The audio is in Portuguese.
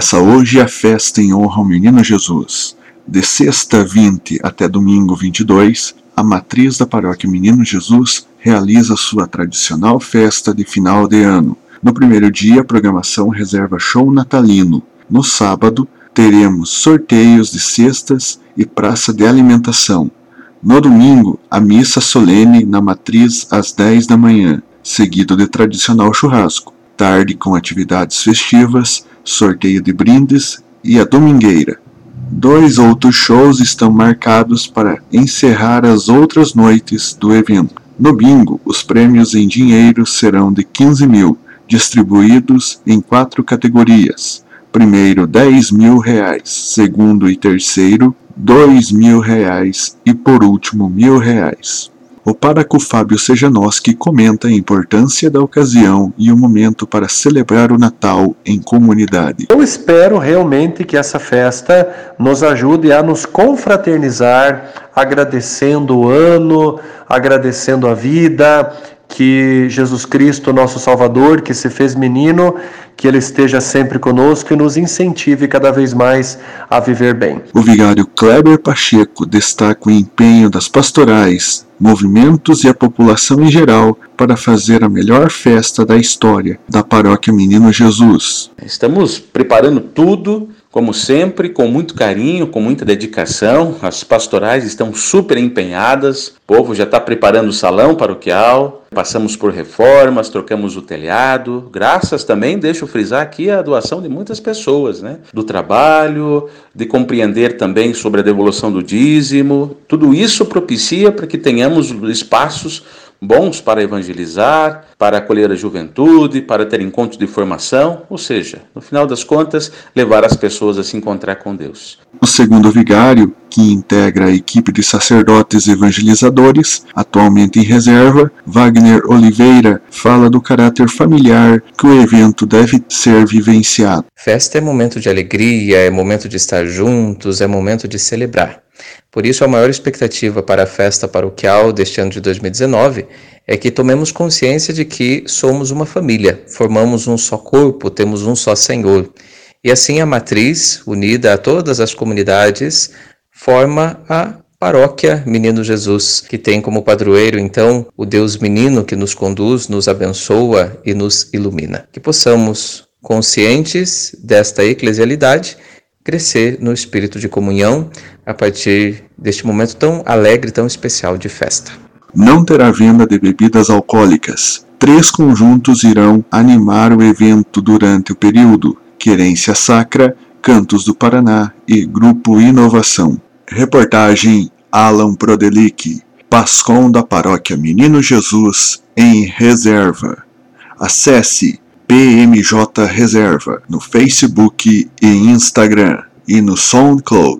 Começa hoje a festa em honra ao Menino Jesus. De sexta 20 até domingo 22, a matriz da paróquia Menino Jesus realiza sua tradicional festa de final de ano. No primeiro dia, a programação reserva show natalino. No sábado, teremos sorteios de cestas e praça de alimentação. No domingo, a missa solene na matriz às 10 da manhã, seguido de tradicional churrasco. Tarde com atividades festivas, sorteio de brindes e a domingueira. Dois outros shows estão marcados para encerrar as outras noites do evento. No bingo, os prêmios em dinheiro serão de 15 mil, distribuídos em quatro categorias. Primeiro, 10 mil reais. Segundo e terceiro, 2 mil reais. E por último, mil reais. O pároco Fábio Sejanoski comenta a importância da ocasião e o momento para celebrar o Natal em comunidade. Eu espero realmente que essa festa nos ajude a nos confraternizar, agradecendo o ano, agradecendo a vida, que Jesus Cristo, nosso Salvador, que se fez menino, que ele esteja sempre conosco e nos incentive cada vez mais a viver bem. O vigário Kleber Pacheco destaca o empenho das pastorais, movimentos e a população em geral para fazer a melhor festa da história da paróquia Menino Jesus. Estamos preparando tudo como sempre, com muito carinho, com muita dedicação, as pastorais estão super empenhadas, o povo já está preparando o salão paroquial, passamos por reformas, trocamos o telhado, graças também, deixo frisar aqui, a doação de muitas pessoas, né? Do trabalho, de compreender também sobre a devolução do dízimo, tudo isso propicia para que tenhamos espaços bons para evangelizar, para acolher a juventude, para ter encontros de formação, ou seja, no final das contas, levar as pessoas a se encontrar com Deus. O segundo vigário, que integra a equipe de sacerdotes evangelizadores, atualmente em reserva, Wagner Oliveira, fala do caráter familiar que o evento deve ser vivenciado. Festa é momento de alegria, é momento de estar juntos, é momento de celebrar. Por isso, a maior expectativa para a festa paroquial deste ano de 2019 é que tomemos consciência de que somos uma família, formamos um só corpo, temos um só Senhor. E assim a matriz, unida a todas as comunidades, forma a paróquia Menino Jesus, que tem como padroeiro então o Deus Menino que nos conduz, nos abençoa e nos ilumina. Que possamos, conscientes desta eclesialidade, crescer no espírito de comunhão a partir deste momento tão alegre, tão especial de festa. Não terá venda de bebidas alcoólicas. Três conjuntos irão animar o evento durante o período: Querência Sacra, Cantos do Paraná e Grupo Inovação. Reportagem Alan Prodelic, Pascom da Paróquia Menino Jesus, em reserva. Acesse PMJ Reserva no Facebook e Instagram e no SoundCloud.